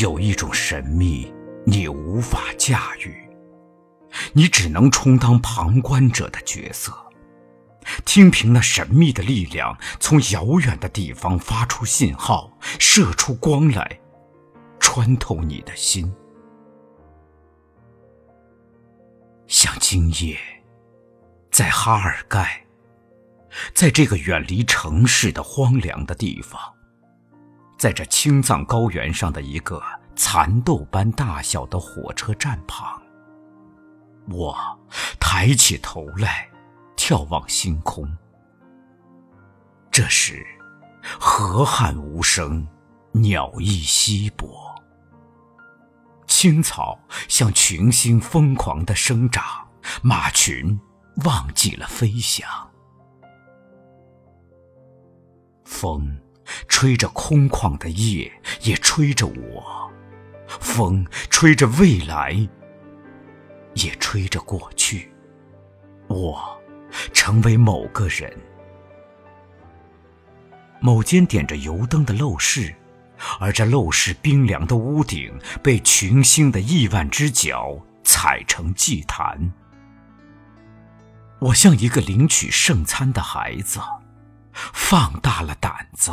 有一种神秘，你无法驾驭，你只能充当旁观者的角色，听凭那神秘的力量从遥远的地方发出信号，射出光来，穿透你的心。像今夜，在哈尔盖，在这个远离城市的荒凉的地方，在这青藏高原上的一个蚕豆般大小的火车站旁，我抬起头来，眺望星空。这时，河汉无声，鸟翼稀薄。青草像群星疯狂的生长，马群忘记了飞翔。风吹着空旷的夜，也吹着我；风吹着未来，也吹着过去。我成为某个人，某间点着油灯的陋室。而这陋室冰凉的屋顶被群星的亿万只脚踩成祭坛。我像一个领取圣餐的孩子，放大了胆子，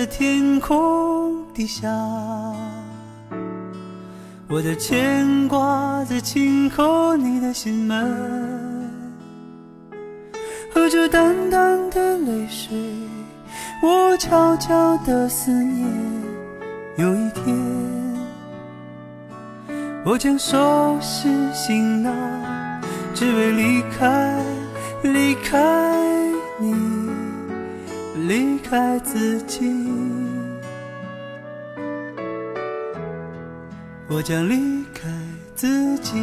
的天空底下，我的牵挂在轻叩你的心门，喝着淡淡的泪水。我悄悄的思念，有一天，我将收拾行囊，只为离开，离开，离开自己。我将离开自己。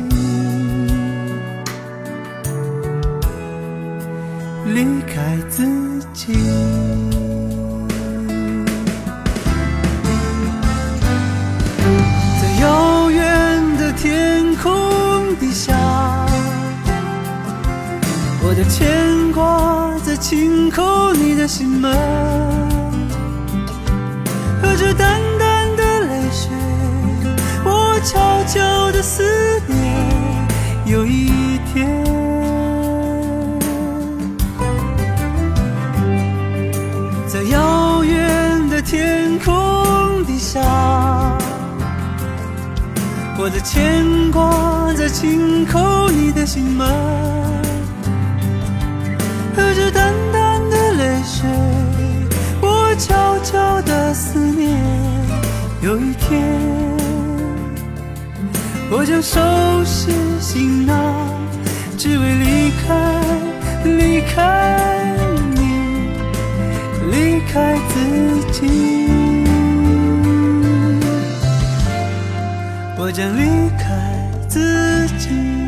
离开自己，在遥远的天空底下，我的牵挂在轻叩你的心门，在遥远的天空底下，我的牵挂在轻叩你的心门，和着淡淡的泪水，我悄悄的思念。有一天，我将收拾行囊，只为离开，离开。开自己，我将离开自己。